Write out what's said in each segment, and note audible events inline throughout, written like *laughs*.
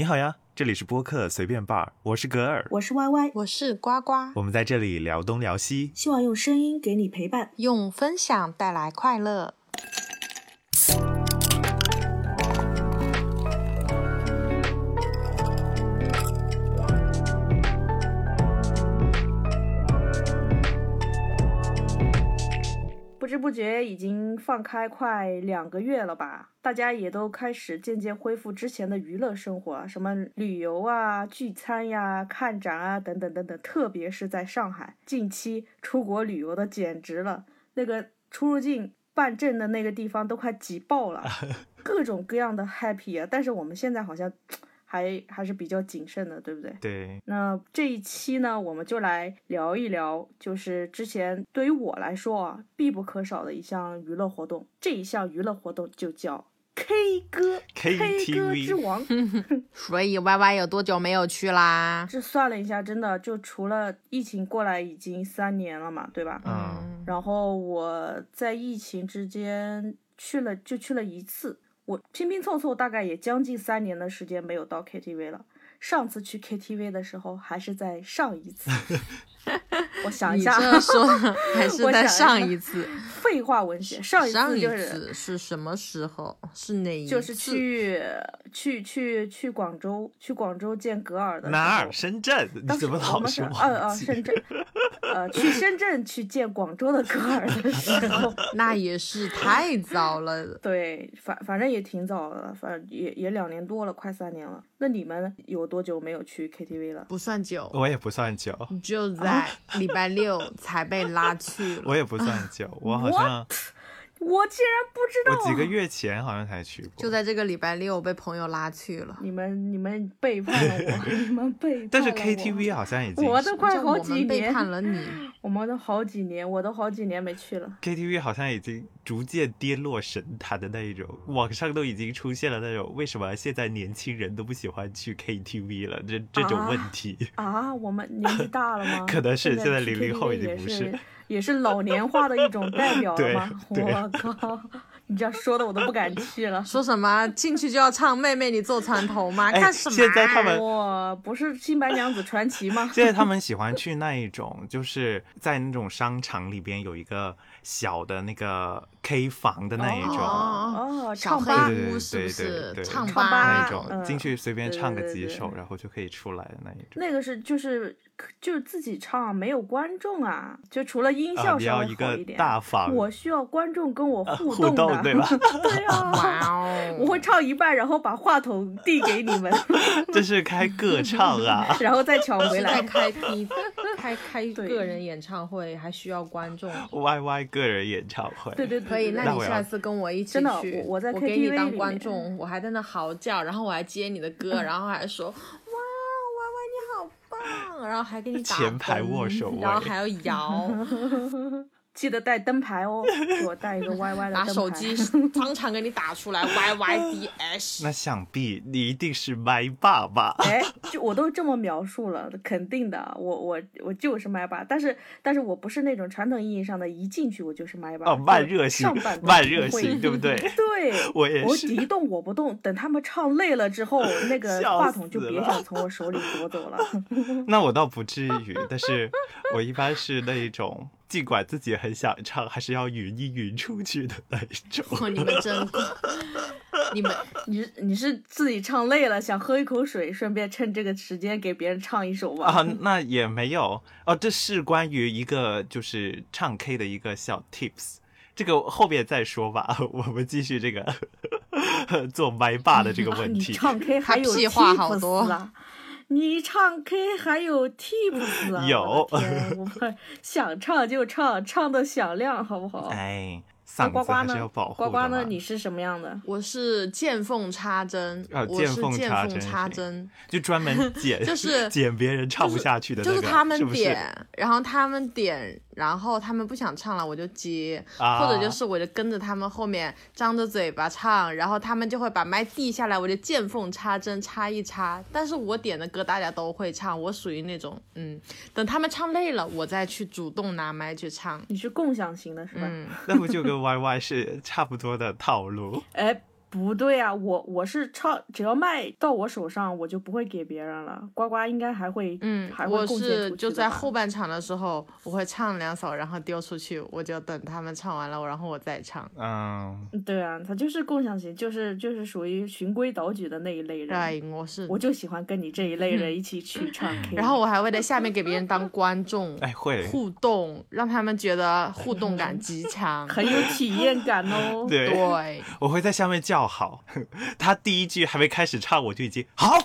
你好呀，这里是播客随便 bar，我是格尔，我是 Y Y，我是呱呱，我们在这里聊东聊西，希望用声音给你陪伴，用分享带来快乐。知不觉已经放开快两个月了吧？大家也都开始渐渐恢复之前的娱乐生活，什么旅游啊、聚餐呀、看展啊等等等等。特别是在上海，近期出国旅游的简直了，那个出入境办证的那个地方都快挤爆了，*laughs* 各种各样的 happy 啊！但是我们现在好像。还还是比较谨慎的，对不对？对。那这一期呢，我们就来聊一聊，就是之前对于我来说啊，必不可少的一项娱乐活动。这一项娱乐活动就叫 K 歌，K 歌之王。*laughs* 所以 Y Y 有多久没有去啦？这算了一下，真的就除了疫情过来已经三年了嘛，对吧？嗯。然后我在疫情之间去了，就去了一次。我拼拼凑凑，大概也将近三年的时间没有到 KTV 了。上次去 KTV 的时候，还是在上一次。*laughs* 我想一下，你这说还是在上一次？废话文学，上一次就是是什么时候？是哪一次？就是去去去去广州，去广州见格尔的哪儿？深圳？你怎么老是忘呃呃，深圳。呃，去深圳去见广州的格尔的时候，*laughs* 那也是太早了。对，反反正也挺早的，反正也也两年多了，快三年了。那你们有多久没有去 KTV 了？不算久，我也不算久，就在礼拜六才被拉去了。我也不算久，我好像。我竟然不知道，我几个月前好像才去过，就在这个礼拜六被朋友拉去了。你们 *laughs* 你们背叛了我，你们背叛但是 KTV 好像已经，我都快好几年背叛了你，我们都好几年，我都好几年没去了。KTV 好像已经逐渐跌落神坛的那一种，网上都已经出现了那种为什么现在年轻人都不喜欢去 KTV 了这这种问题啊？我们年纪大了吗？*laughs* 可能是现在零零后已经不是。也是老年化的一种代表了吗？我靠，你这样说的我都不敢去了。说什么进去就要唱妹妹你坐船头吗？干什么？现在他们哇，不是新白娘子传奇吗？*laughs* 现在他们喜欢去那一种，就是在那种商场里边有一个小的那个 K 房的那一种哦，唱吧，对对对对？唱吧那一种，进去随便唱个几首，然后就可以出来的那一种。那个是就是。就是自己唱，没有观众啊，就除了音效稍微好一点。大房，我需要观众跟我互动的，*laughs* 对吧？*laughs* 对啊，我会唱一半，然后把话筒递给你们。*laughs* 这是开个唱啊，然后再抢回来。开 P，开开个人演唱会还需要观众。Y Y 个人演唱会，对对对可以。那你下次跟我一起去，我在 KTV 我给你当观众，我还在那嚎叫，然后我还接你的歌，*laughs* 然后还说哇，歪歪你好棒。然后还给你前排握手，然后还要摇。*laughs* 记得带灯牌哦，*laughs* 给我带一个 Y Y 的灯牌把手机当场给你打出来 *laughs* Y Y D S。那想必你一定是麦霸吧？哎，就我都这么描述了，肯定的，我我我就是麦霸，但是但是我不是那种传统意义上的一进去我就是麦霸。哦，慢热型，慢热型，对不对？*laughs* 对，我也是。我一动我不动，等他们唱累了之后，那个话筒就别想从我手里夺走了。那我倒不至于，但是我一般是那一种。尽管自己很想唱，还是要匀一匀出去的那一种。*laughs* 你们真，*laughs* 你们，你你是自己唱累了，想喝一口水，顺便趁这个时间给别人唱一首吗？啊，那也没有哦。这是关于一个就是唱 K 的一个小 tips，这个后面再说吧。*laughs* 我们继续这个做麦霸的这个问题。唱 K 还有屁话好多。你唱 K 还有 tips 啊？*laughs* 有，我们想唱就唱，唱的响亮，好不好？哎。呱呱呢？呱呱呢？你是什么样的？我是见缝插针，我是见缝插针，就专门剪，*laughs* 就是 *laughs* 剪别人唱不下去的，就是他们点，然后他们点，然后他们不想唱了，我就接，或者就是我就跟着他们后面张着嘴巴唱，然后他们就会把麦递下来，我就见缝插针插一插。但是我点的歌大家都会唱，我属于那种，嗯，等他们唱累了，我再去主动拿麦去唱。你是共享型的是吧？嗯 *laughs* 那不就跟 Y Y 是差不多的套路。哎，不对啊，我我是唱，只要麦到我手上，我就不会给别人了。呱呱应该还会，嗯，还会我是就在后半场的时候，我会唱两首，然后丢出去，我就等他们唱完了，然后我再唱。嗯，对啊，他就是共享型，就是就是属于循规蹈矩的那一类人。对，我是。我就喜欢跟你这一类人一起去唱 K。然后我还会在下面给别人当观众，*laughs* 哎会，互动，让他们觉得互动感极强。很有体验感哦。*laughs* 对，对，我会在下面叫好，*laughs* 他第一句还没开始唱，我就已经好，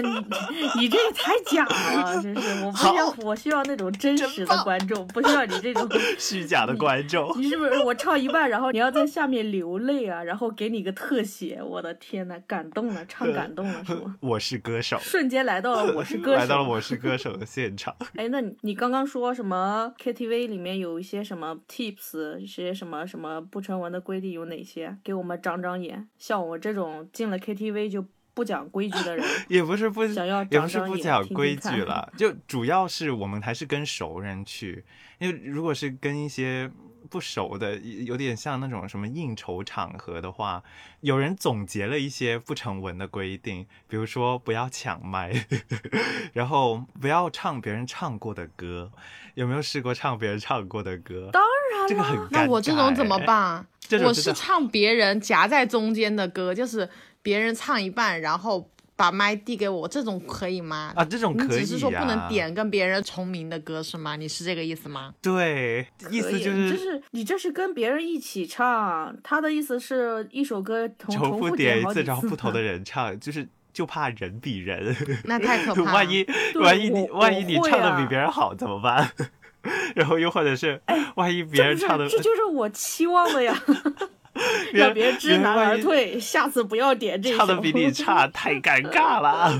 你你这也太假了，真是！我不需要，我需要那种真实的观众，不需要你这种 *laughs* 虚假的观众。你是不是我唱一半，然后你要在下面流泪啊？然后给你个特写，我的天呐，感动了，唱感动了是吗？*laughs* 我是歌手，瞬间来到了我是 *laughs* 歌手，来到了我是歌手的现场。哎，那你你刚刚说什么 KTV 里面有一些什么 tips，一些什么什么不成文的规定有哪些？给我们长长眼。像我这种进了 KTV 就不讲规矩的人，*laughs* 也不是不，想要也不是不讲规矩看了，就主要是我们还是跟熟人去，因为如果是跟一些不熟的，有点像那种什么应酬场合的话，有人总结了一些不成文的规定，比如说不要抢麦，*laughs* 然后不要唱别人唱过的歌。有没有试过唱别人唱过的歌？当然这个很尴尬。那我这种怎么？办？我是唱别人夹在中间的歌，就是别人唱一半，然后把麦递给我，这种可以吗？啊，这种可以、啊。只是说不能点跟别人重名的歌是吗？你是这个意思吗？对，意思就是就是是你这是跟别人一起唱，他的意思是一首歌重重复复点一次，好几次然后不同的人唱，就是就怕人比人。*laughs* 那太可 *laughs* 怕了。万一万一你万一你唱的比啊别人好怎么办？*laughs* 然后又或者是万一别人唱的这就是我期望的呀，别 *laughs* 人让别人知难而退，下次不要点这首。唱的比你差，*laughs* 太尴尬了。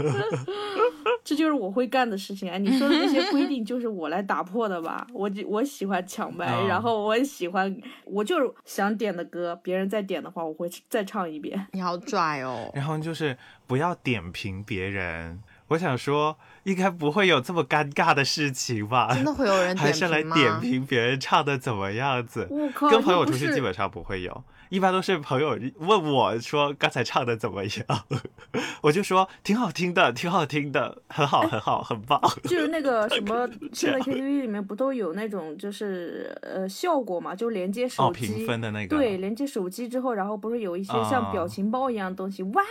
*laughs* 这就是我会干的事情啊！你说的那些规定就是我来打破的吧？我就我喜欢抢麦，嗯然后我喜欢，我就是想点的歌，别人再点的话，我会再唱一遍。你好拽哦！然后就是不要点评别人。我想说，应该不会有这么尴尬的事情吧？真的会有人还是来？点评别人唱的怎么样子？我靠，跟朋友出去基本上不会有，一般都是朋友问我说刚才唱的怎么样，*laughs* 我就说挺好听的，挺好听的，很好，很好，很棒。*laughs* 就是那个什么，现在 KTV 里面不都有那种就是呃效果嘛，就连接哦，手机。评分的那个，对，连接手机之后，然后不是有一些像表啊情包一样的东西？哇，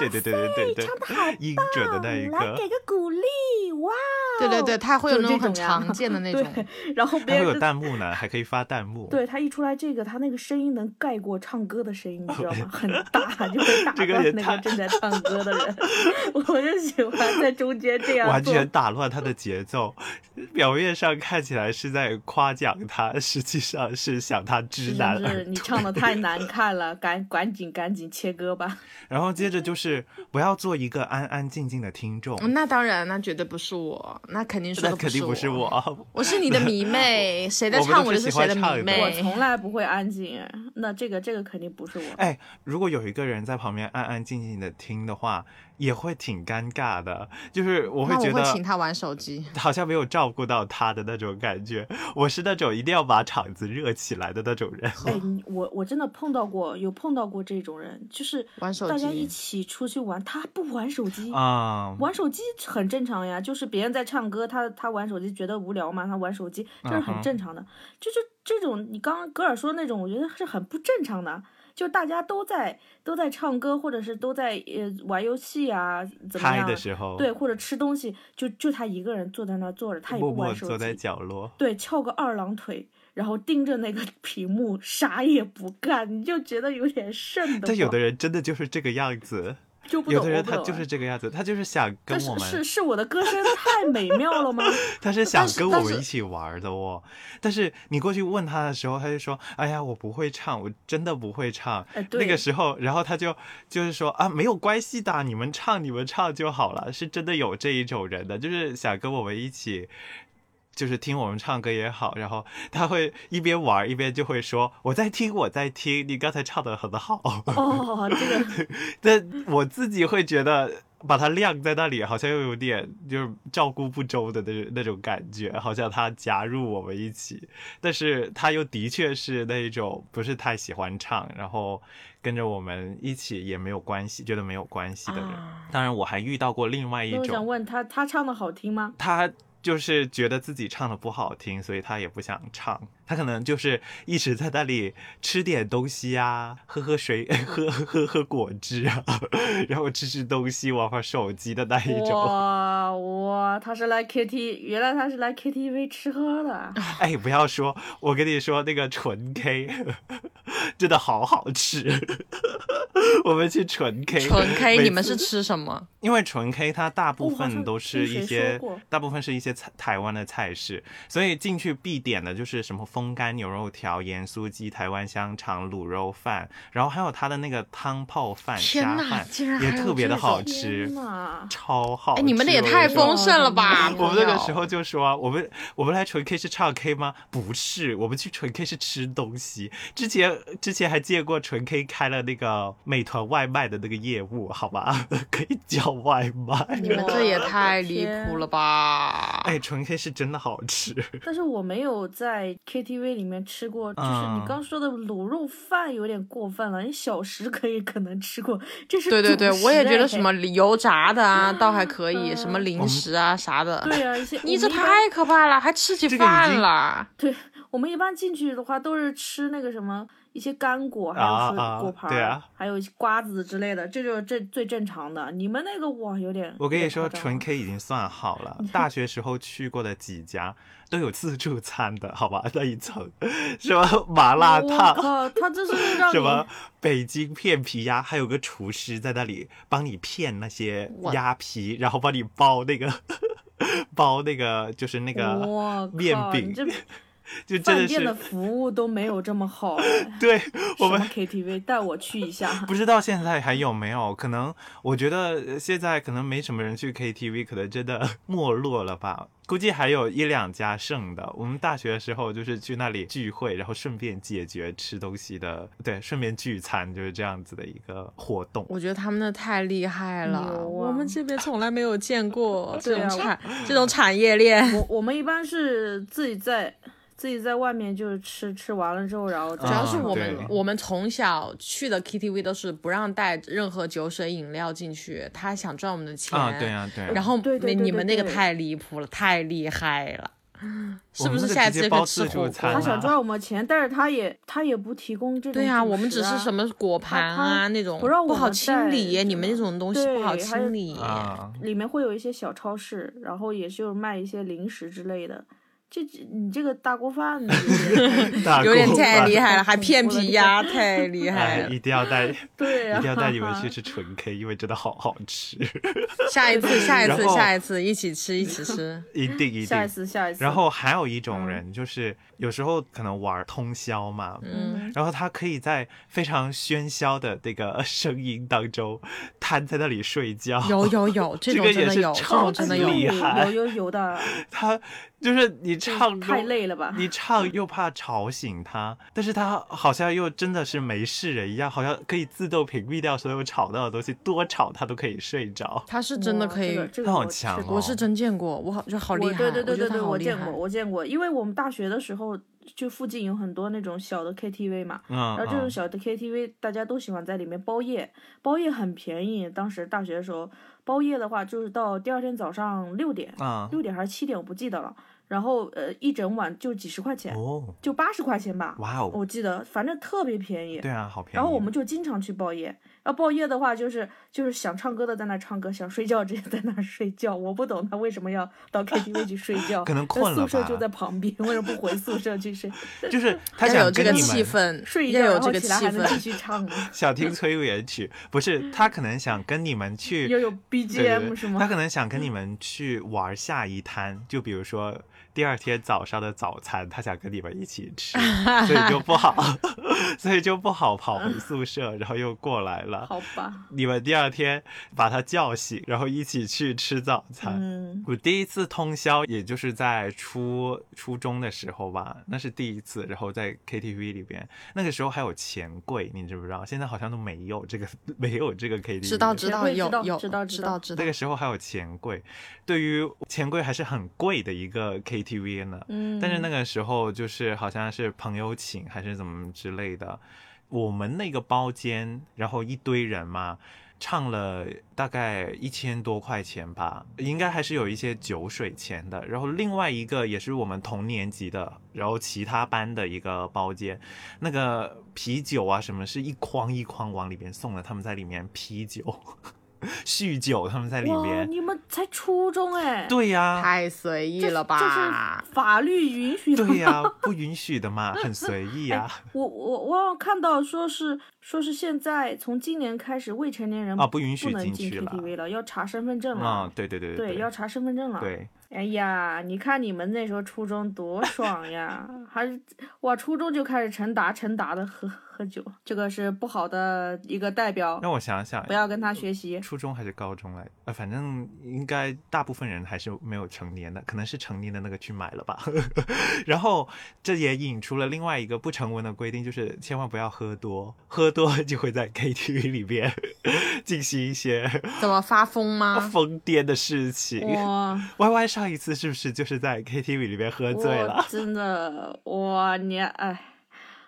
对对对对对对，唱的好音准的那一来个给，个鼓励，哇！对对对，他会有就那种很这种常见的那种。*laughs* 对，然后别还会有弹幕呢，还可以发弹幕。对他一出来这个，他那个声音能盖过唱歌的声音，你知道吗？*laughs* 很大，就会打断那个正在唱歌的人。*laughs* 我就喜欢在中间这样。完全打乱他的节奏，表面上看起来是在夸奖他，实际上是想他知难而上是你唱的太难 *laughs* 看了，赶赶紧赶紧切歌吧。然后接着就是不要做一个安安静静的听众，嗯那当然，那绝对不是我，那肯定说的那肯定不是我。我。是你的迷妹，谁在唱我就是谁的唱的迷妹。我从来不会安静，那这个这个肯定不是我。哎，如果有一个人在旁边安安静静的听的话，也会挺尴尬的。就是我会那我会觉得请他玩手机。*laughs* 好像没有照顾到他的那种感觉。我是那种一定要把场子热起来的那种人。哎，*laughs* 我我真的碰到过，有碰到过这种人，就是玩手大家一起出去玩，他不玩手机啊、玩手机很正常呀，就是别人在唱歌，他他玩手机觉得无聊嘛，他玩手机这是很正常的。就是这种你刚刚格尔说的那种，我觉得是很不正常的。就大家都在都在唱歌，或者是都在呃玩游戏啊，怎么嗨样？的时候，对，，或者吃东西，就就他一个人坐在那儿坐着，他也不玩手默坐在机，角落。对，翘个二郎腿，然后盯着那个 *laughs* 屏幕，啥也不干，你就觉得有点瘆得慌。但有的人真的就是这个样子，就不有的人他就是这个样子，他就是想跟我们是是我的歌声太美妙了吗？*laughs* 他是想跟我们一起玩的哦，但是你过去问他的时候，他就说：“哎呀，我不会唱，我真的不会唱。哎，那，个时候，然后他就就是说啊，没有关系的，你们唱你们唱就好了。是真的有这一种人的，就是想跟我们一起，就是听我们唱歌也好，然后他会一边玩一边就会说我在听我在听，你刚才唱的很好。哦，这个 *laughs* 但我自己会觉得把它晾在那里，好像又有点就是照顾不周的那那种感觉，好像他加入我们一起，但是他又的确是那种不是太喜欢唱，然后跟着我们一起也没有关系，觉得没有关系的人。当然，我还遇到过另外一种。我想问他，他唱的好听吗？他。*laughs* 就是觉得自己唱的不好听，所以他也不想唱。他可能就是一直在那里吃点东西呀，喝喝水，*laughs* 喝喝喝果汁啊，*laughs* 然后吃吃东西，玩玩手机的那一种。哇哇，他是来 K T，原来他是来 K T V 吃喝的。哎，不要说，我跟你说，那个纯 K *laughs* 真的好好吃。我们去纯 K，纯 K，你们是吃什么？因为纯 K 它大部分都是一些，大部分是一些菜台湾的菜式，所以进去必点的就是什么风干牛肉条、盐酥鸡、台湾香肠、卤肉饭，然后还有它的那个汤泡饭、虾饭，也特别的好吃，超好。哎，你们的也太丰盛了吧！*laughs* 我们那个时候就说，我们我们来纯 K 是唱 K 吗？不是，我们去纯 K 是吃东西。之前之前还见过纯 K 开了那个美团外卖的那个业务，好吧，*laughs* 可以叫外卖。你们这也太离谱了吧！哎，纯 K 是真的好吃，但是我没有在 KTV 里面吃过，就是你刚说的卤肉饭有点过分了。你小时可以 *laughs* 可能吃过，这是对对对，我也觉得什么油炸的啊，倒还可以，什么零食啊啥的。对啊，一些你这太可怕了，还吃起饭了。对我们一般进去的话都是吃那个什么。一些干果，还有水果盘，对啊，还有瓜子之类的，这就是这最正常的。你们那个哇，有点。我跟你说，纯 K 已经算好了。*laughs* 大学时候去过的几家都有自助餐的，好吧？那一层什么麻辣烫，他这是 *laughs* 让什么北京片皮鸭，还有个厨师在那里帮你片那些鸭皮，然后帮你包那个 *laughs* 包那个就是那个面饼。就饭店的服务都没有这么好。*laughs* 对我们 KTV 带我去一下，不知道现在还有没有？可能我觉得现在可能没什么人去 KTV，可能真的 *laughs* 没落了吧。估计还有一两家剩的。我们大学的时候就是去那里聚会，然后顺便解决吃东西的，对，顺便聚餐就是这样子的一个活动。我觉得他们那太厉害了，我们这边从来没有见过这种产这种产业链。我我们一般是自己在。自己在外面就是吃吃完了之后，然后主要是我们我们从小去的 KTV 都是不让带任何酒水饮料进去，他想赚我们的钱啊，对啊，对。然后你们那个太离谱了，太厉害了，*laughs* 是不是？下次可以吃火锅。他想赚我们钱，但是他也他也不提供这种。对呀，我们只是什么果盘啊那种，不好清理。你们那种东西不好清理。里面会有一些小超市，然后也是卖一些零食之类的。这你这个大锅饭 *laughs* 有点太厉害了，还片皮鸭，太厉害了！一定要带，*laughs* 对，一定要带你们去 *laughs* 吃纯 K，因为真的好好吃。下一次，下一次，下一次，一起吃，一起吃，一定一定。下一次，下一次。然后还有一种人，就是有时候可能玩通宵嘛，嗯，然后他可以在非常喧嚣的那个声音当中瘫在那里睡觉。有有有，这种真的有，这种真的有，有有有的。他。就是你唱太累了吧？你唱又怕吵醒他，但是他好像又真的是没事人一样，好像可以自动屏蔽掉所有吵到的东西，多吵他都可以睡着。他是真的可以，他好强，我是真见过，我好就好厉害。对对对对对，我见过，我见过，因为我们大学的时候就附近有很多那种小的 KTV 嘛，然后这种小的 KTV 大家都喜欢在里面包夜，包夜很便宜，当时大学的时候。包夜的话，就是到第二天早上六点，六点还是七点，我不记得了。然后呃，一整晚就几十块钱，就八十块钱吧。哇哦！我记得，反正特别便宜。对啊，好便宜。然后我们就经常去包夜。要报夜的话，就是就是想唱歌的在那唱歌，想睡觉直接在那睡觉。我不懂他为什么要到 KTV 去睡觉，*laughs* 可能困了宿舍就在旁边，为什么不回宿舍去睡？*laughs* 就是 *laughs* 他想这个气氛，睡一觉然后起来还能继续唱。想听催眠曲，不是他可能想跟你们去。要有 BGM 是吗？他可能想跟你们去玩下一摊，就比如说。第二天早上的早餐他想跟你们一起吃，*laughs* 所以就不好，*laughs* 所以就不好跑回宿舍，然后又过来了。好吧，你们第二天把他叫醒，然后一起去吃早餐。嗯，我第一次通宵，也就是在初初中的时候吧，那是第一次。然后在 KTV 里边，那个时候还有钱柜，你知不知道？现在好像都没有这个，*laughs* 没有这个 KTV。知道知道有有知道知道知道。那个时候还有钱柜，对于钱柜还是很贵的一个 KTV 呢。嗯。但是那个时候就是好像是朋友请还是怎么之类的，我们那个包间，然后一堆人嘛。唱了大概一千多块钱吧，应该还是有一些酒水钱的。然后另外一个也是我们同年级的，然后其他班的一个包间，那个啤酒啊什么是一筐一筐往里面送的，他们在里面啤酒。*laughs* 酗酒，他们在里面。你们才初中哎。对呀。太随意了吧？这是法律允许的。对呀，不允许的嘛，*laughs* 很随意啊。我我我看到说是说是现在从今年开始未成年人啊不允许进去 KTV 了，要查身份证了。啊，对对对对，要查身份证了。对。哎呀，你看你们那时候初中多爽呀，还是哇初中就开始成达成达的喝。喝酒，这个是不好的一个代表。让我想想，不要跟他学习。初中还是高中来？呃，反正应该大部分人还是没有成年的，可能是成年的那个去买了吧。*laughs* 然后这也引出了另外一个不成文的规定，就是千万不要喝多，喝多就会在 KTV 里边 *laughs* 进行一些怎么发疯吗？*laughs* 疯癫的事情。哇，Y Y 上一次是不是就是在 KTV 里边喝醉了？真的，哇，你哎。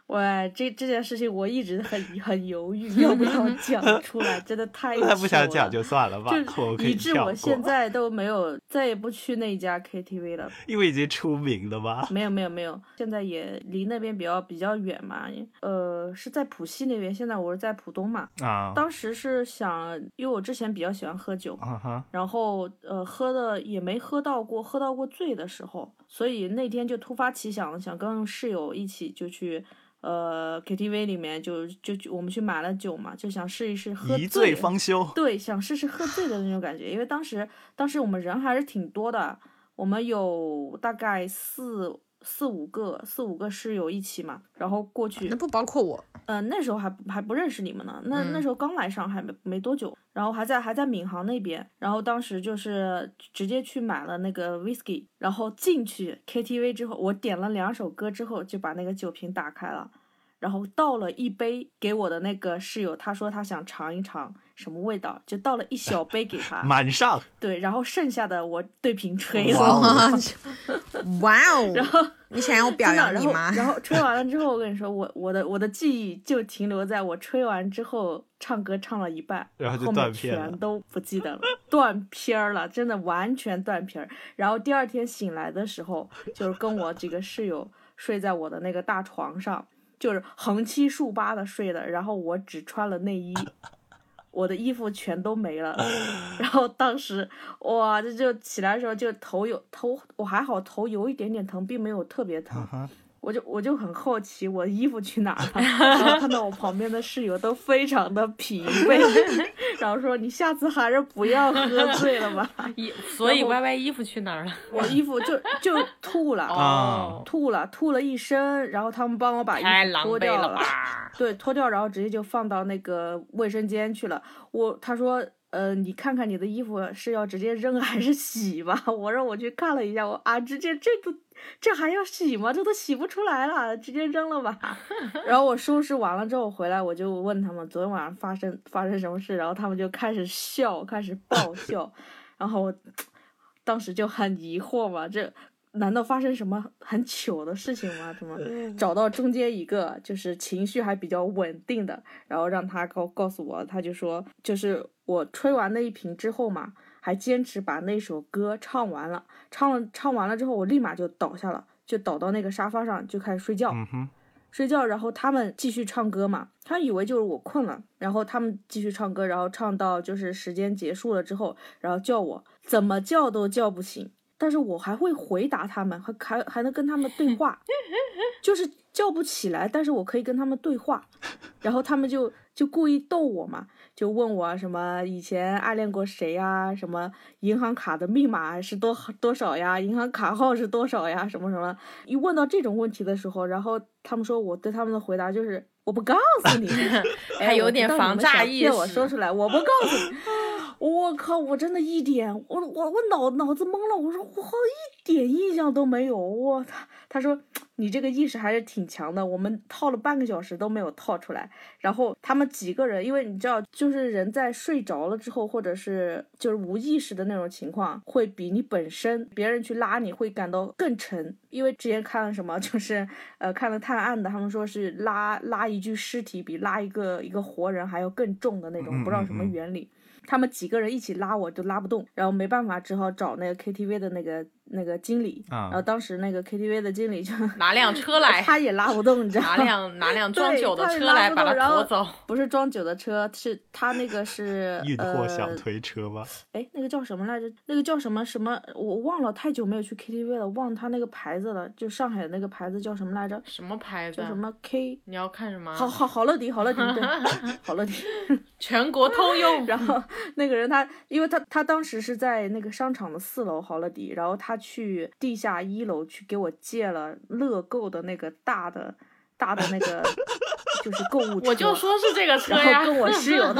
喂，这这件事情我一直很 *laughs* 很犹豫，要不要 *laughs* 讲出来？真的太 *laughs* 他不想讲就算了吧，就以致我现在都没有再也不去那家 KTV 了，因为已经出名了吧？没有没有没有，现在也离那边比较比较远嘛，呃，是在浦西那边，现在我是在浦东嘛。啊，当时是想，因为我之前比较喜欢喝酒，然后呃喝的也没喝到过喝到过醉的时候，所以那天就突发奇想，想跟室友一起就去。呃，KTV 里面就就我们去买了酒嘛，就想试一试喝醉方休。对，想试试喝醉的那种感觉，因为当时当时我们人还是挺多的，我们有大概四。四五个四五个室友一起嘛，然后过去，那不包括我。嗯，那时候还还不认识你们呢，那那时候刚来上海没没多久，然后还在还在闵行那边，然后当时就是直接去买了那个 whisky，然后进去 KTV 之后，我点了两首歌之后就把那个酒瓶打开了。然后倒了一杯给我的那个室友，他说他想尝一尝什么味道，就倒了一小杯给他，*laughs* 满上。对，然后剩下的我对瓶吹了。*laughs* 哇哦！然后你想要我表扬你吗？然后吹完了之后，*laughs* 我跟你说，我我的我的记忆就停留在我吹完之后唱歌唱了一半，然后后面全都不记得了，断片儿了，真的完全断片儿。然后第二天醒来的时候，就是跟我几个室友睡在我的那个大床上。就是横七竖八的睡的，然后我只穿了内衣，*laughs* 我的衣服全都没了。*laughs* 然后当时哇，这就起来的时候就头有头，我还好头有一点点疼，并没有特别疼。我就我就很好奇，我衣服去哪了？然后看到我旁边的室友都非常的疲惫，*laughs* 然后说：“你下次还是不要喝醉了吧。*laughs* ”所以 Y Y 衣服去哪儿了？我衣服就就吐了，吐了，吐了一身，然后他们帮我把衣服脱掉了，对，脱掉，然后直接就放到那个卫生间去了。我他说：“呃，你看看你的衣服是要直接扔还是洗吧？” *laughs* 我让我去看了一下，我啊，直接这都。这还要洗吗？这都洗不出来了，直接扔了吧。*laughs* 然后我收拾完了之后回来，我就问他们昨天晚上发生发生什么事，然后他们就开始笑，开始爆笑。然后当时就很疑惑嘛，这难道发生什么很糗的事情吗？怎么找到中间一个就是情绪还比较稳定的，然后让他告告诉我，他就说就是我吹完那一瓶之后嘛。还坚持把那首歌唱完了，唱了唱完了之后，我立马就倒下了，就倒到那个沙发上就开始睡觉，睡觉。然后他们继续唱歌嘛，他以为就是我困了，然后他们继续唱歌，然后唱到就是时间结束了之后，然后叫我，怎么叫都叫不醒，但是我还会回答他们，还还还能跟他们对话，*laughs* 就是叫不起来，但是我可以跟他们对话，然后他们就就故意逗我嘛。就问我什么以前暗恋过谁呀，什么银行卡的密码是多多少呀，银行卡号是多少呀，什么什么。一问到这种问题的时候，然后他们说我对他们的回答就是我不告诉你，*laughs* *laughs* 还有点防诈意识。我说出来，我不告诉你。*laughs* 我靠！我真的一点，我我我脑脑子懵了。我说我好一点印象都没有。我他！他说你这个意识还是挺强的。我们套了半个小时都没有套出来。然后他们几个人，因为你知道，就是人在睡着了之后，或者是就是无意识的那种情况，会比你本身别人去拉你会感到更沉。因为之前看了什么，就是呃看了探案的，他们说是拉拉一具尸体比拉一个一个活人还要更重的那种，不知道什么原理。他们几个人一起拉我都拉不动，然后没办法，只好找那个 KTV 的那个。那个经理，然后当时那个 KTV 的经理就拿辆车来，*laughs* 他也拉不动，你知道吗？拿辆拿辆装酒的车来把他拖走。不是装酒的车，是他那个是 *laughs* 运货小推车吧？哎，那个叫什么来着？那个叫什么什么？我忘了，太久没有去 KTV 了，忘他那个牌子了。就上海的那个牌子叫什么来着？什么牌子？叫什么 K？你要看什么？好好好乐迪，好乐迪，对，*laughs* 好乐迪，全国通用。然后那个人他，因为他他当时是在那个商场的四楼好乐迪，然后他去地。下一楼去给我借了乐购的那个大的大的那个 *laughs* 就是购物车，我就说是这个车呀。然后跟我室友，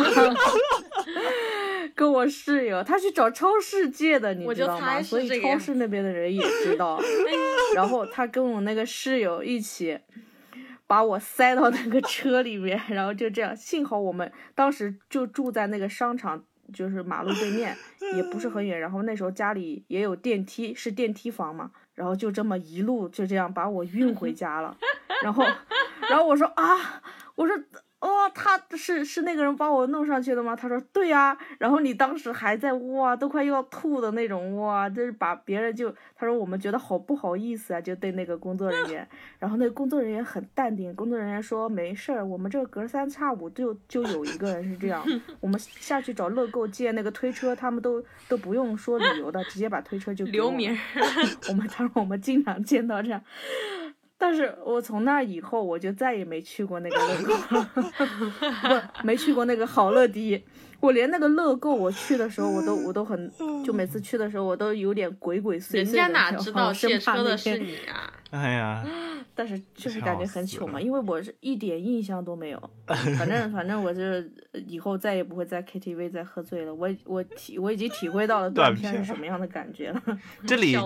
*laughs* 跟我室友，他去找超市借的，你知道吗？所以超市那边的人也知道。*laughs* 然后他跟我那个室友一起把我塞到那个车里面，然后就这样。幸好我们当时就住在那个商场。就是马路对面，*laughs* 也不是很远。然后那时候家里也有电梯，是电梯房嘛。然后就这么一路就这样把我运回 *laughs* 家了。然后，然后我说啊，我说。哦，他是是那个人把我弄上去的吗？他说对呀，然后你当时还在哇，都快要吐的那种哇，就是把别人就他说我们觉得好不好意思啊，就对那个工作人员，然后那个工作人员很淡定，工作人员说没事儿，我们这隔三差五就就有一个人是这样，*laughs* 我们下去找乐购借那个推车，他们都都不用说理由的，直接把推车就留名，*laughs* 我们他说我们经常见到这样。但是我从那以后，我就再也没去过那个乐高，*laughs* 不，没去过那个好乐迪。我连那个乐购，我去的时候，我都我都很，就每次去的时候，我都有点鬼鬼祟祟的，人家哪知道借车的是你啊？*laughs* 哎呀，但是就是感觉很糗嘛，因为我是一点印象都没有。*laughs* 反正反正我是以后再也不会在 KTV 再喝醉了。我我体我已经体会到了断片是什么样的感觉了。*laughs* 这里。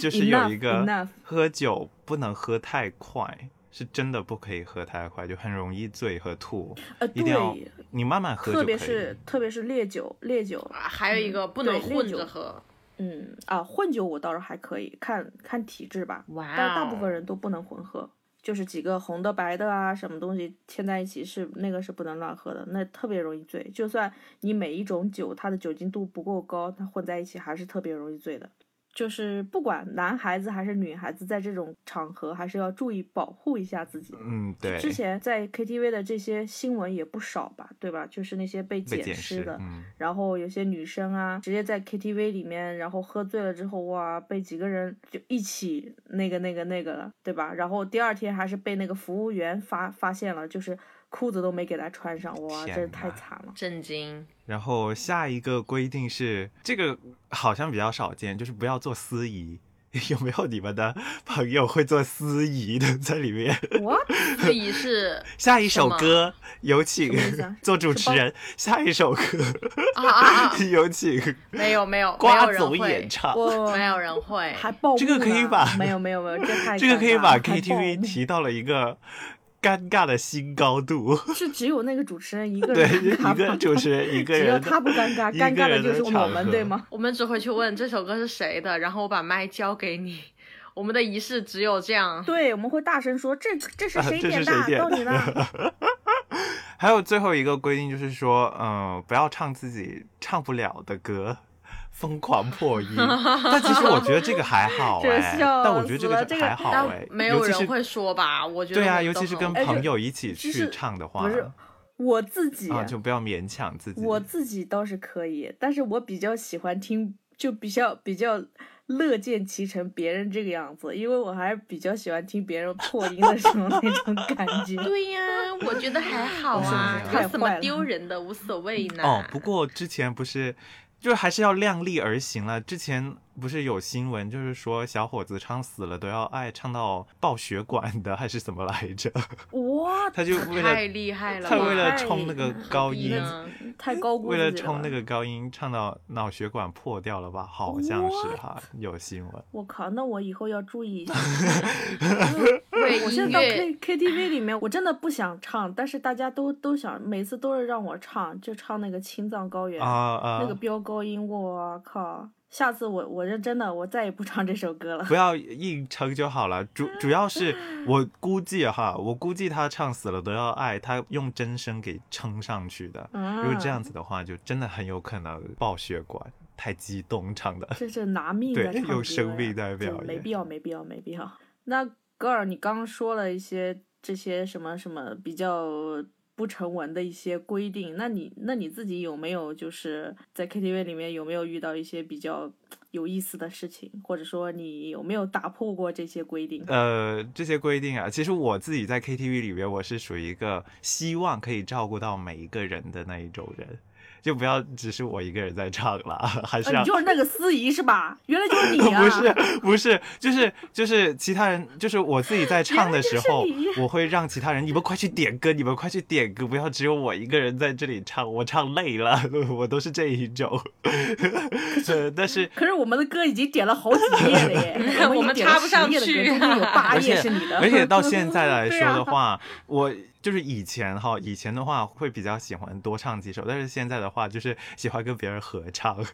就是有一个喝酒不能喝太快，是真的不可以喝太快，就很容易醉和吐。呃，一定要你慢慢喝特别是特别是烈酒，烈酒啊还有一个不能混着喝。嗯啊，混酒我倒是还可以，看看体质吧。哇，但大部分人都不能混喝，就是几个红的白的啊，什么东西牵在一起是那个是不能乱喝的，那特别容易醉。就算你每一种酒它的酒精度不够高，它混在一起还是特别容易醉的。就是不管男孩子还是女孩子，在这种场合还是要注意保护一下自己。嗯，对。之前在 KTV 的这些新闻也不少吧，对吧？就是那些被捡尸的，然后有些女生啊，直接在 KTV 里面，然后喝醉了之后，哇，被几个人就一起那个那个那个了，对吧？然后第二天还是被那个服务员发发现了，就是。裤子都没给他穿上，哇，真是太惨了，震惊。然后下一个规定是，这个好像比较少见，就是不要做司仪。*laughs* 有没有你们的朋友会做司仪的在里面？我司仪是 *laughs* 下一首歌有请做主持人。下一首歌啊啊啊！*laughs* 有请没有没有瓜总演唱，没有人会。还爆这个可以把没有没有没有这太这个可以把 KTV 提到了一个。尴尬的新高度 *laughs* 是只有那个主持人一个人对一个主持人一个人，*laughs* 只有他不尴尬，*laughs* 尴尬的就是我们，对吗？我们只会去问这首歌是谁的，然后我把麦交给你。我们的仪式只有这样。对，我们会大声说：“这这是谁点的？到你了。”还有最后一个规定就是说，嗯，不要唱自己唱不了的歌。疯狂破音，*laughs* 但其实我觉得这个还好哎，但我觉得这个还好哎，没有人会说吧？我觉得对啊，尤其是跟朋友一起去唱的话，不是我自己啊，就不要勉强自己。我自己倒是可以，但是我比较喜欢听就比较比较乐见其成别人这个样子，因为我还是比较喜欢听别人破音的时候那种感觉。*laughs* 对呀，我觉得还好 *laughs* 啊，太有什么丢人的，无所谓呢。哦，不过之前不是，就还是要量力而行了。之前不是有新闻，就是说小伙子唱死了都要爱唱到爆血管的，还是怎么来着？哇，*laughs* 他就为了太厉害了，他为了冲那个高音，太高估为了冲那个高音，唱到脑血管破掉了吧？好像是哈，有新闻。我靠，那我以后要注意一下。*laughs* 为我现在到 K K T V 里面，我真的不想唱，但是大家都都想，每次都是让我唱，就唱那个青藏高原、啊啊！那个飙高音，我靠！下次我我认真的，我再也不唱这首歌了。*laughs* 不要硬撑就好了，主主要是 *laughs* 我估计哈，我估计他唱死了都要爱，他用真声给撑上去的。嗯如果这样子的话，就真的很有可能爆血管，太激动唱的。这是拿命 *laughs* 对在唱生命在表演没必要，没必要，没必要。那格尔，你刚刚说了一些这些什么什么比较不成文的一些规定，那你那你自己有没有就是在 KTV 里面有没有遇到一些比较有意思的事情，或者说你有没有打破过这些规定？呃，这些规定啊，其实我自己在 KTV 里面，我是属于一个希望可以照顾到每一个人的那一种人，就不要只是我一个人在唱了，还是你就是那个司仪是吧？原来就是你啊！*laughs* 不是不是，就是就是其他人，就是我自己在唱的时候我会让其他人，你们快去点歌，你们快去点歌，不要只有我一个人在这里唱，我唱累了，*laughs* 我都是这一种。*laughs* 呃但是可是我们的歌已经点了好几页了耶，我们插不上10页的歌去八而且页是你的，而且到现在来说的话，我就是以前哈，以前的话会比较喜欢多唱几首，但是现在的话就是喜欢跟别人合唱，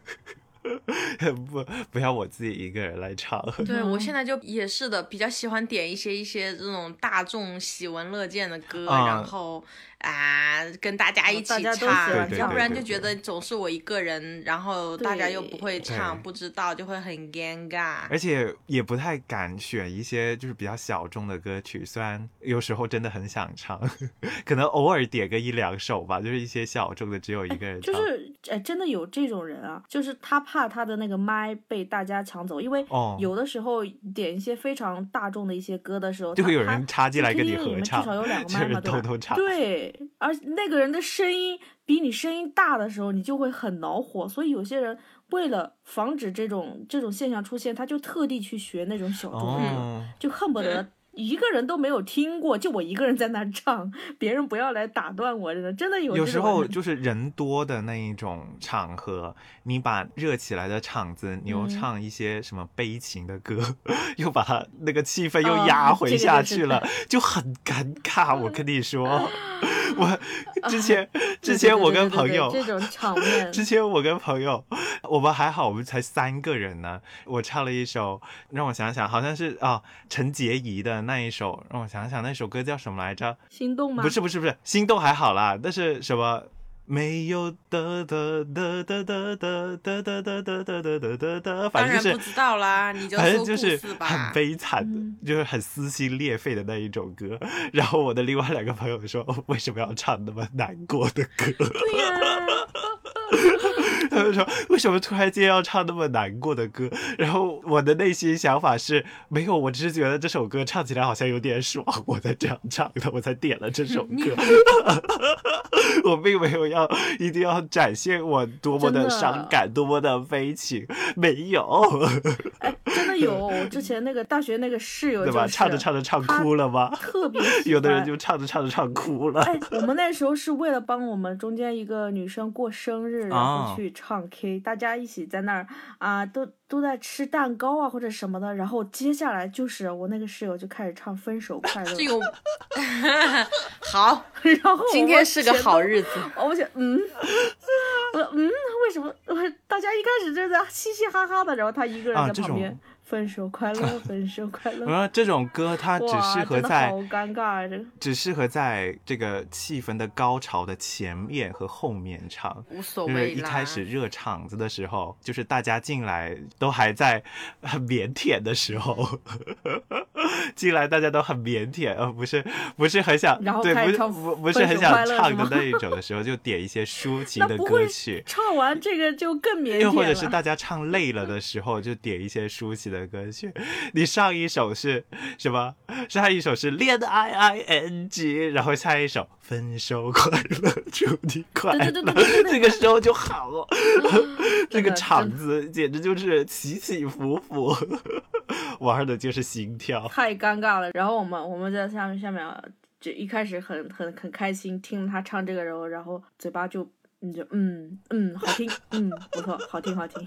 *laughs* 不不要我自己一个人来唱。*laughs* 对我现在就也是的，比较喜欢点一些一些这种大众喜闻乐见的歌，啊然后啊跟大家一起唱要不然就觉得总是我一个人，然后大家又不会唱，不知道就会很尴尬。而且也不太敢选一些就是比较小众的歌曲，虽然有时候真的很想唱，*laughs* 可能偶尔点个一两首吧，就是一些小众的，只有一个人唱。就是哎，真的有这种人啊，就是他怕他的那个麦被大家抢走，因为哦有的时候点一些非常大众的一些歌的时候，就会有人插进来跟你合唱至少有两个 *laughs* 麦嘛，对吧？偷偷唱对，而那个人的声音比你声音大的时候，你就会很恼火，所以有些人为了防止这种这种现象出现，他就特地去学那种小众的歌，哦，就恨不得。一个人都没有听过，就我一个人在那唱，别人不要来打断我，真的真的有有时候就是人多的那一种场合，你把热起来的场子，你又嗯唱一些什么悲情的歌，*laughs* 又把它那个气氛又哦压回下去了，就很尴尬。我跟你说，*laughs* 我之前之前我跟朋友对这种场 *laughs* 面，之前我跟朋友，我们还好，我们才三个人呢。我唱了一首，让我想想，好像是啊陈洁仪的那一首，让我想想那首歌叫什么来着？心动吗？不是不是不是，心动还好啦，但是什么？没有的的的的的的的的的的的的反正就是不知道啦，你就反正就是。很悲惨的，嗯就是很撕心裂肺的那一种歌。然后我的另外两个朋友说，哦为什么要唱那么难过的歌？对呀、*laughs* 他们说为什么突然间要唱那么难过的歌？然后我的内心想法是没有，我只是觉得这首歌唱起来好像有点爽，我才这样唱的，我才点了这首歌。*laughs* 我并没有要一定要展现我多么的伤感，多么的悲情，没有，*laughs* 哎，真的有，我之前那个大学那个室友、就是，对吧？唱着唱着唱哭了吗？特别喜有的人就唱着唱着唱哭了。哎，我们那时候是为了帮我们中间一个女生过生日，然哦后去唱 K，、大家一起在那儿啊，都都在吃蛋糕啊或者什么的。然后接下来就是我那个室友就开始唱《分手快乐这》，*laughs* *laughs* 有好，然后今天是个好日子。我我想，嗯，我说嗯，为什么？我大家一开始就在嘻嘻哈哈的，然后他一个人在旁边分手快乐，*laughs* 分手快乐。我说这种歌它只适合在好尴尬啊！这个只适合在这个气氛的高潮的前面和后面唱，无所就是谓。一开始热场子的时候，就是大家进来都还在很 *laughs* 腼腆的时候，*laughs* *laughs* 进来大家都很腼腆，呃，不是不是很想，然后对，不是不不是很想唱的那一种的时候，就点一些抒情的歌曲。唱完这个就更腼腆又或者是大家唱累了的时候，就点一些抒情的歌曲。你上一首是什么？上一首是恋爱 i n g，然后下一首分手快乐，祝你快乐。对对对对对对 *laughs* 这个时候就好了，*laughs* 这个场子简直就是起起伏伏，玩的就是心跳。太尴尬了。然后我们我们在下面下面啊就一开始很很很开心，听他唱这个，然后然后嘴巴就你就嗯嗯好听，嗯不错，好听好听，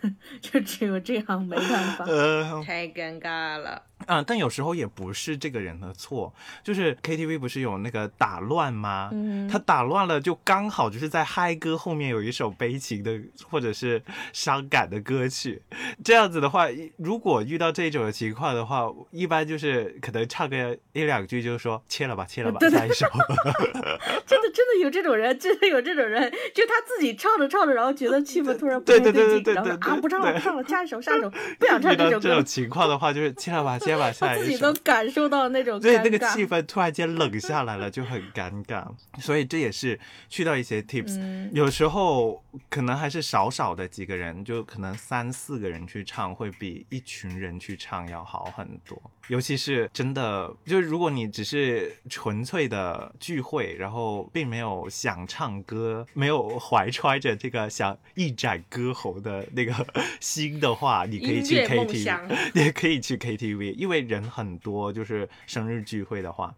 *laughs* 就只有这样，没办法。呃，太尴尬了。啊，但有时候也不是这个人的错，就是 KTV 不是有那个打乱吗？嗯他打乱了，就刚好就是在嗨歌后面有一首悲情的或者是伤感的歌曲，这样子的话，如果遇到这种情况的话，一般就是可能唱个一两句，就是说切了吧，切了吧，*laughs* 下一首。*laughs* 真的真的有这种人，真的有这种人，就他自己唱着唱着，然后觉得气氛突然不对对对对然后啊不唱了不唱了，下一首下一首，不想 *laughs* 唱这首歌这种，情况的话，就是切了吧，切吧，*laughs* 他下一首自己都。感受到那种所以那个气。氛突然间冷下来了，就很尴尬。所以这也是去到一些 tips，、嗯有时候可能还是少少的几个人，就可能三四个人去唱，会比一群人去唱要好很多。尤其是真的，就是如果你只是纯粹的聚会，然后并没有想唱歌，没有怀揣着这个想一展歌喉的那个 *laughs* 心的话，你可以去音乐梦 KTV，想也可以去 KTV，因为人很多，就是生日聚会的话。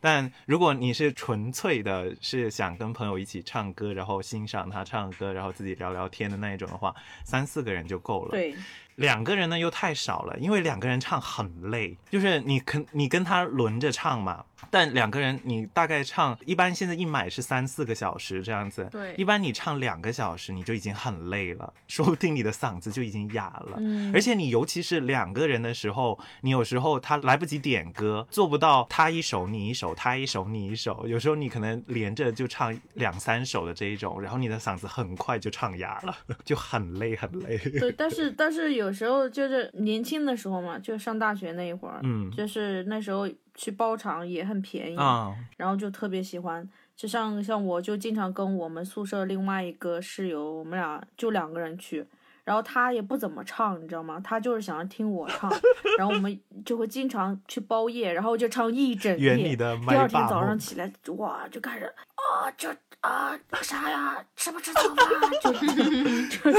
但如果你是纯粹的，是想跟朋友一起唱歌，然后欣赏他唱歌，然后自己聊聊天的那一种的话，三四个人就够了。对，两个人呢又太少了，因为两个人唱很累，就是你跟你跟他轮着唱嘛。但两个人你大概唱，一般现在一买是三四个小时这样子。对一般你唱两个小时你就已经很累了，说不定你的嗓子就已经哑了。嗯而且你尤其是两个人的时候，你有时候他来不及点歌，做不到他一首你一首，他一首你一首，有时候你可能连着就唱两三首的这一种，然后你的嗓子很快就唱哑了，*laughs* 就很累很累。对，但是但是有时候就是年轻的时候嘛，就上大学那一会儿，嗯就是那时候去包场也很便宜，啊、然后就特别喜欢。就像像我就经常跟我们宿舍另外一个室友，我们俩就两个人去，然后他也不怎么唱，你知道吗？他就是想要听我唱，*laughs* 然后我们就会经常去包夜，然后就唱一整夜。第麦霸二天早上起来，哇，就开始啊，就啊啥呀，吃不吃早饭？*laughs* 就就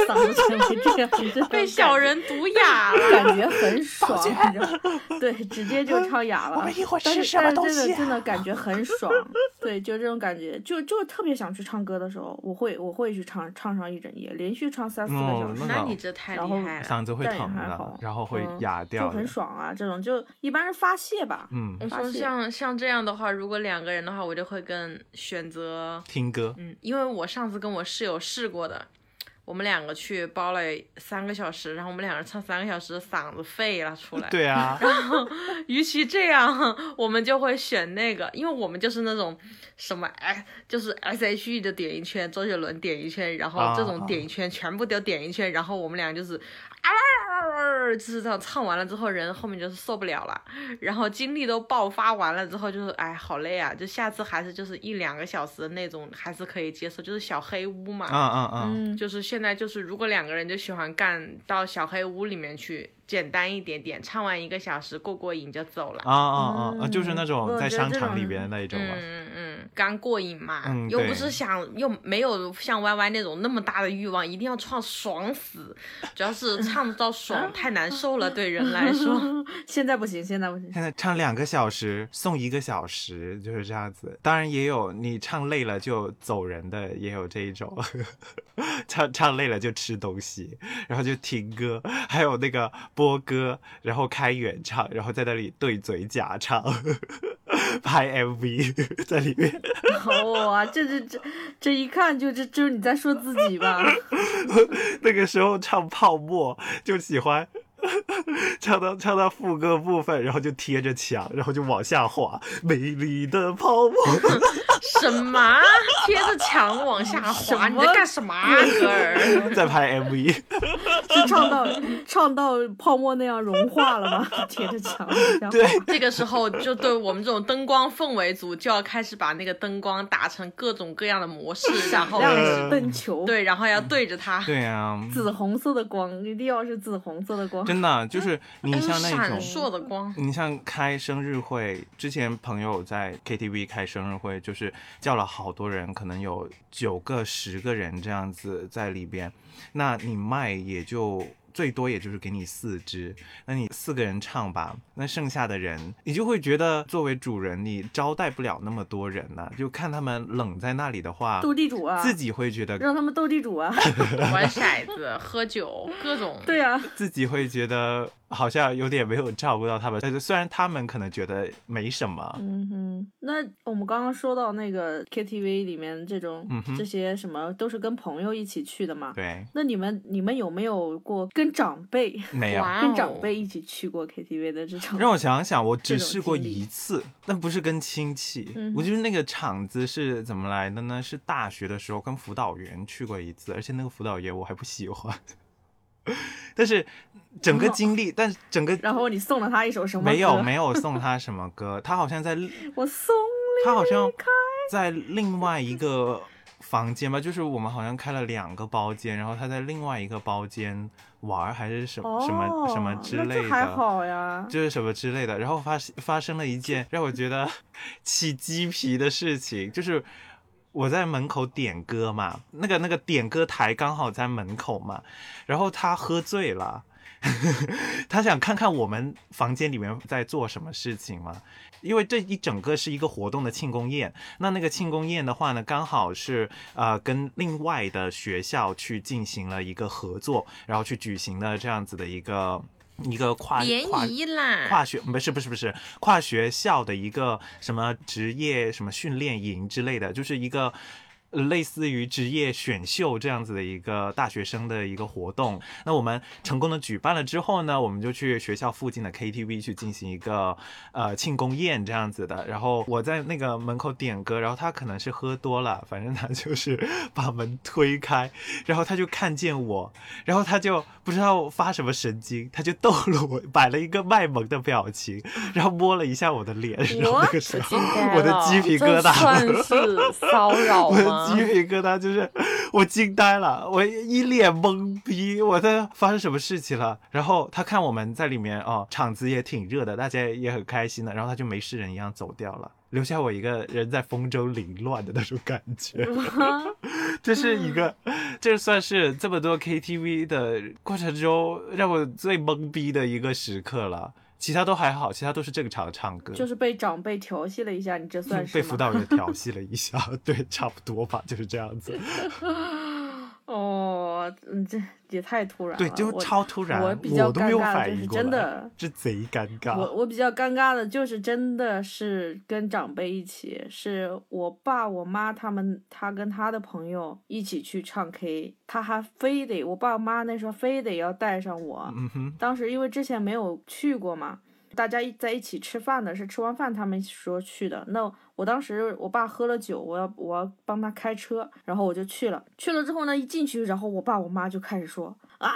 嗓子成为这样，被小人毒哑了。感觉很 *laughs* 爽，你知道吗？对，直接就唱哑了。我们一会儿但是吃什么但是东西啊真的真的感觉很爽，对，就这种感觉，就就特别想去唱歌的时候，我会我会去唱唱上一整夜，连续唱三四个哦小时，那那你这太厉害了。嗓子会但也疼的还好，然后会哑掉就很。爽啊。这种就一般是发泄吧，嗯，我说像像这样的话，如果两个人的话，我就会更选择，听歌，嗯，因为我上次跟我室友试过的，我们两个去包了三个小时，然后我们两个人唱三个小时，嗓子废了出来。对啊，然后与其这样，我们就会选那个，因为我们就是那种什么哎，就是 S H E 的点一圈，周杰伦点一圈，然后这种点一圈、全部都点一圈，然后我们俩就是啊，就是这样唱完了之后，人后面就是受不了了，然后精力都爆发完了之后，就是哎好累啊，就下次还是就是一两个小时的那种还是可以接受，就是小黑屋嘛，啊啊啊，嗯，就是现在就是，如果两个人就喜欢干到小黑屋里面去，简单一点点，唱完一个小时过过瘾就走了。啊啊啊啊，就是那嗯种在商场里边的那一种嘛。嗯嗯，刚过瘾嘛，嗯对又不是想又没有像 Y Y 那种那么大的欲望，一定要唱爽死，主要是 *laughs* 唱到爽太难受了，*laughs* 对人来说。*laughs* 现在不行，现在不行。现在唱两个小时送一个小时，就是这样子。当然也有你唱累了就走人的，也有这一种，唱唱累了就吃东西，然后就听歌，还有那个播歌，然后开原唱，然后在那里对嘴假唱，*laughs* 拍 MV *laughs* 在里面。哇，这这这这一看就这就是你在说自己吧？*laughs* 那个时候唱泡沫就喜欢。唱到唱到副歌部分，然后就贴着墙，然后就往下滑，美丽的泡沫。*laughs* 什么？贴着墙往下滑？你在干什么，啊哥儿？*laughs* 在拍 MV，是 *laughs* 唱到唱到泡沫那样融化了吗？贴着墙。对，这个时候就对我们这种灯光氛围组就要开始把那个灯光打成各种各样的模式，然后灯球。对，然后要对着它。对啊，紫红色的光，一定要是紫红色的光。真的，就是你像那种闪烁的光。你像开生日会之前，朋友在 KTV 开生日会，就是叫了好多人，可能有九个、十个人这样子在里边，那你卖也就。最多也就是给你四支，那你四个人唱吧，那剩下的人你就会觉得作为主人你招待不了那么多人呢，就看他们冷在那里的话，斗地主啊，自己会觉得让他们斗地主啊，*laughs* 玩骰子、喝酒各种，对啊，自己会觉得。好像有点没有照顾到他们，*laughs* 但是虽然他们可能觉得没什么。嗯哼，那我们刚刚说到那个 KTV 里面这种这些什么都是跟朋友一起去的嘛？对。那你们你们有没有过跟长辈没有跟长辈一起去过 KTV 的这种？让我想想，我只试过一次，但不是跟亲戚。嗯，我就是那个场子是怎么来的呢？是大学的时候跟辅导员去过一次，而且那个辅导员我还不喜欢。*laughs* 但是整个经历，但整个然后你送了他一首什么歌？没有没有送他什么歌，他好像在 *laughs* 我送他好像在另外一个房间吧，就是我们好像开了两个包间，然后他在另外一个包间玩还是什么什么什么之类的，还好呀，就是什么之类的，然后发发生了一件 *laughs* 让我觉得起鸡皮的事情，就是。我在门口点歌嘛，那个那个点歌台刚好在门口嘛，然后他喝醉了，*laughs* 他想看看我们房间里面在做什么事情嘛，因为这一整个是一个活动的庆功宴，那那个庆功宴的话呢，刚好是呃跟另外的学校去进行了一个合作，然后去举行了这样子的一个。一个跨联谊啦，跨学不是不是不是跨学校的一个什么职业什么训练营之类的，就是一个。类似于职业选秀这样子的一个大学生的一个活动，那我们成功的举办了之后呢，我们就去学校附近的 KTV 去进行一个呃庆功宴这样子的。然后我在那个门口点歌，然后他可能是喝多了，反正他就是把门推开，然后他就看见我，然后他就不知道发什么神经，他就逗了我，摆了一个卖萌的表情，*laughs* 然后摸了一下我的脸，然后那个时候我的鸡皮疙瘩，算是骚扰吗？鸡皮疙瘩就是我惊呆了，我一脸懵逼，我在发生什么事情了？然后他看我们在里面哦，场子也挺热的，大家也很开心的，然后他就没事人一样走掉了，留下我一个人在风中凌乱的那种感觉。*laughs* 这是一个，这算是这么多 KTV 的过程中让我最懵逼的一个时刻了。其他都还好，其他都是正常唱歌。就是被长辈调戏了一下，你这算 *laughs* 是被辅导员调戏了一下，*laughs* 对，差不多吧，就是这样子。*laughs* 哦，嗯，这也太突然了，对，就超突然，我比较尴尬的就是真的，这贼尴尬。我我比较尴尬的就是真的是跟长辈一起，是我爸我妈他们，他跟他的朋友一起去唱 K，他还非得我爸我妈那时候非得要带上我。嗯哼，当时因为之前没有去过嘛，大家一在一起吃饭的是吃完饭他们说去的，那。我当时我爸喝了酒，我要我要帮他开车，然后我就去了。去了之后呢，一进去，然后我爸我妈就开始说啊。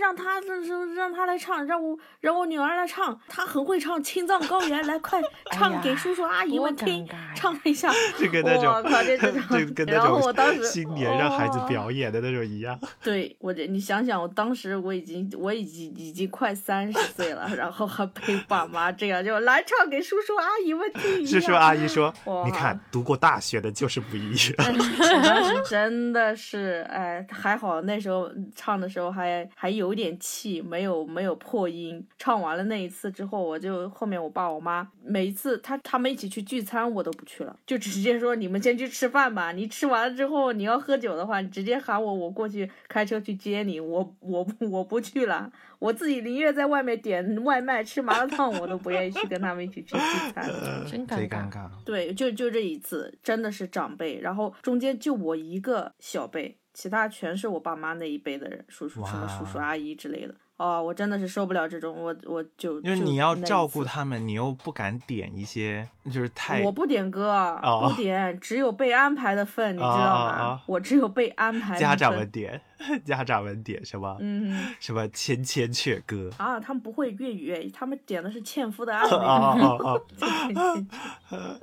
让他这是让他来唱，让我让我女儿来唱，她很会唱《青藏高原》，来快 *laughs* 唱给叔叔阿姨们听，唱一下。*laughs* 就跟那种，*laughs* 就跟那种新年让孩子表演的那种一样。对我这，你想想，我当时我已经我已经已经快三十岁了，然后还陪爸妈这样就来唱给叔叔阿姨们听。叔叔阿姨说：“你看，读过大学的就是不一样。”当时真的是，哎，还好那时候唱的时候还还有。有点气，没有没有破音。唱完了那一次之后，我就后面我爸我妈每一次他他们一起去聚餐，我都不去了，就直接说你们先去吃饭吧。你吃完了之后，你要喝酒的话，你直接喊我，我过去开车去接你。我我我不去了，我自己宁愿在外面点外卖吃麻辣烫，我都不愿意去跟他们一起去聚餐，真尴尬。对，就就这一次，真的是长辈，然后中间就我一个小辈。其他全是我爸妈那一辈的人，叔叔什么叔叔阿姨之类的。哦，我真的是受不了这种，我我就就因为你要照顾他们，你又不敢点一些就是太我不点歌，哦不点，只有被安排的份，你知道吗？我只有被安排的家长们点，家长们点什么、嗯什么千千阙歌。啊，他们不会粤语，他们点的是《纤夫的爱》哦那哦。哦，*laughs*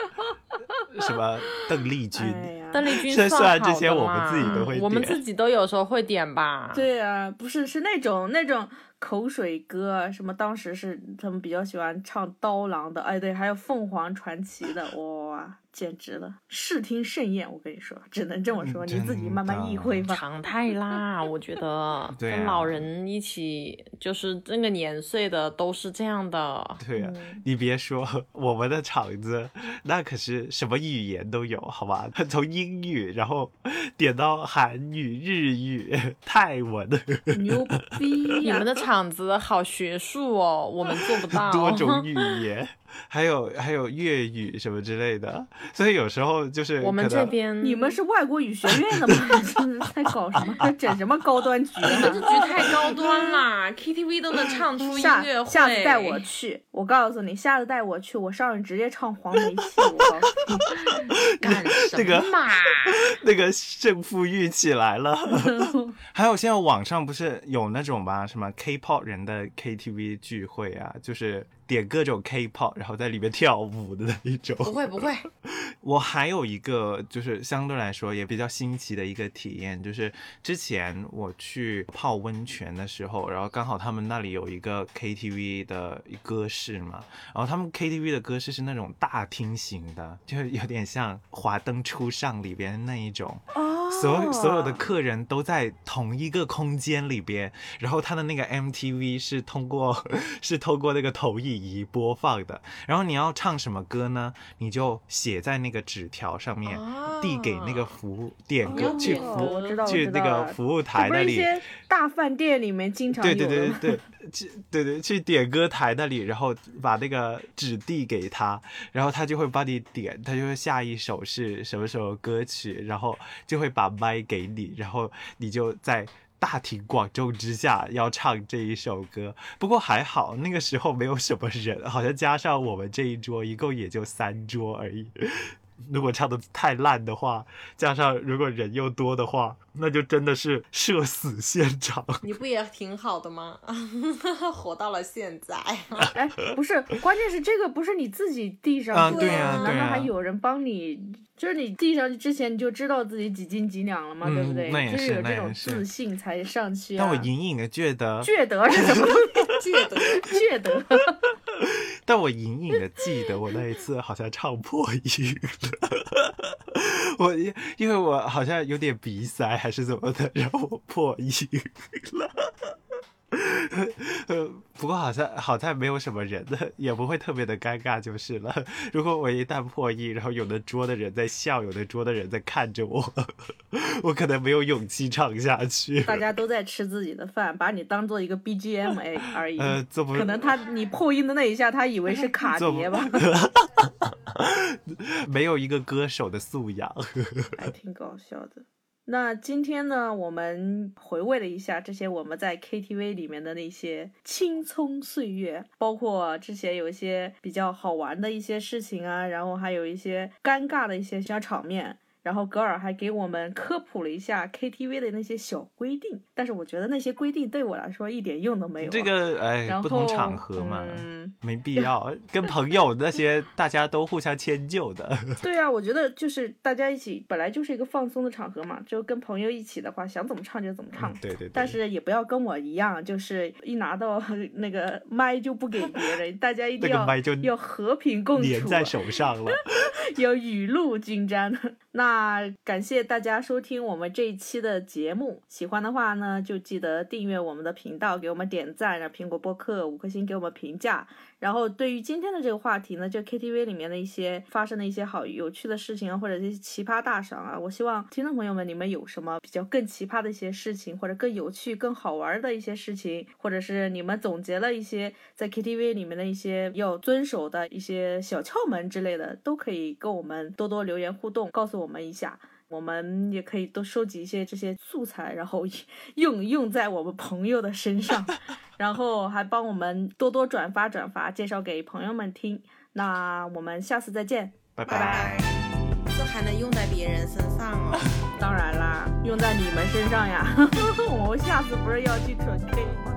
*laughs* 什么邓丽君？哎，邓丽君虽算这些我们自己都会我们自己都有时候会点吧。对啊，不是是那种那种口水歌，什么当时是他们比较喜欢唱刀郎的，哎对，还有凤凰传奇的，哇，简直了，视听盛宴，我跟你说，只能这么说，嗯你自己慢慢意会吧。常态啦，我觉得 *laughs* 对啊跟老人一起，就是这个年岁的都是这样的。*laughs* 对呀、嗯你别说，我们的场子那可是什么语言都有，好吧？*laughs* 从英语，然后点到韩语、日语、泰文，牛逼呀、你们的场子好学术哦，我们做不到。多种语言，还有还有粤语什么之类的，所以有时候就是我们这边你们是外国语学院的吗？*laughs* 是在搞什么？*laughs* 整什么高端局这啊？局太高端啦，*laughs* KTV 都能唱出音乐会。下次带我去，我告诉你，下次带我去，我上去直接唱黄梅戏，我告诉你。干什那个么嘛？那个胜负欲起来了。还有现在网上不是有那种吧，什么 K-pop 人的 KTV 聚会啊，就是点各种 K-pop，然后在里面跳舞的那一种。不会不会，*laughs* 我还有一个就是相对来说也比较新奇的一个体验，就是之前我去泡温泉的时候，然后刚好他们那里有一个 KTV 的歌室嘛，然后他们 KTV 的歌室是那种大厅型的，就是有点像《华灯初上》里边那一种。哦，所有所有的客人都在同一个空间里边，然后他的那个 MTV 是通过 *laughs* 是通过那个投影仪播放的，然后你要唱什么歌呢？你就写在那个纸条上面，递给那个服务点歌去服务，去那个服务台那里。一些大饭店里面经常对对对对对，去对对去点歌台那里，然后把那个纸递给他，然后他就会帮你点，他就会下一首是什么什么歌曲，然后就会把麦给你，然后你就在。大庭广众之下要唱这一首歌，不过还好那个时候没有什么人，好像加上我们这一桌，一共也就三桌而已。如果唱的太烂的话，加上如果人又多的话，那就真的是社死现场。*laughs* 你不也挺好的吗？*laughs* 活到了现在。哎，不是，关键是这个不是你自己递上去的，啊对呀难道还有人帮你？就是你递上去之前你就知道自己几斤几两了嘛，嗯对不对？那也就是有这种那也是自信才上去啊。但我隐隐的觉得，觉得是什么东西？记 *laughs* 得觉得 *laughs* 但我隐隐的记得我那一次好像唱破音了，*laughs* 我因为我好像有点鼻塞还是怎么的，然后我破音了。呃，*laughs* 不过好像好在没有什么人的，也不会特别的尴尬就是了。*laughs* 如果我一旦破音，然后有的桌的人在笑，有的桌的人在看着我，*laughs* 我可能没有勇气唱下去。大家都在吃自己的饭，把你当做一个 BGM 而而已。呃，做不可能他你破音的那一下，他以为是卡碟吧，没有一个歌手的素养。还挺搞笑的。那今天呢，我们回味了一下这些我们在 KTV 里面的那些青葱岁月，包括之前有一些比较好玩的一些事情啊，然后还有一些尴尬的一些小场面。然后格尔还给我们科普了一下 KTV 的那些小规定，但是我觉得那些规定对我来说一点用都没有啊。这个哎不同场合嘛，嗯，没必要。跟朋友那些 *laughs* 大家都互相迁就的。对啊，我觉得就是大家一起本来就是一个放松的场合嘛，就跟朋友一起的话，想怎么唱就怎么唱。对对对。但是也不要跟我一样，就是一拿到那个麦就不给别人，大家一定要那个麦就要和平共处，啊粘在手上了。*laughs* 要雨露均沾。那感谢大家收听我们这一期的节目，喜欢的话呢，就记得订阅我们的频道，给我们点赞，让苹果播客五颗星给我们评价。然后对于今天的这个话题呢，就 KTV 里面的一些发生的一些好有趣的事情啊，或者一些奇葩大赏啊，我希望听众朋友们你们有什么比较更奇葩的一些事情，或者更有趣、更好玩的一些事情，或者是你们总结了一些在 KTV 里面的一些要遵守的一些小窍门之类的，都可以跟我们多多留言互动，告诉我们一下。我们也可以多收集一些这些素材，然后 *laughs* 用用在我们朋友的身上，*laughs* 然后还帮我们多多转发转发，介绍给朋友们听。那我们下次再见，拜拜。这还能用在别人身上哦？*laughs* 当然啦，用在你们身上呀。我下次不是要去纯 K 吗？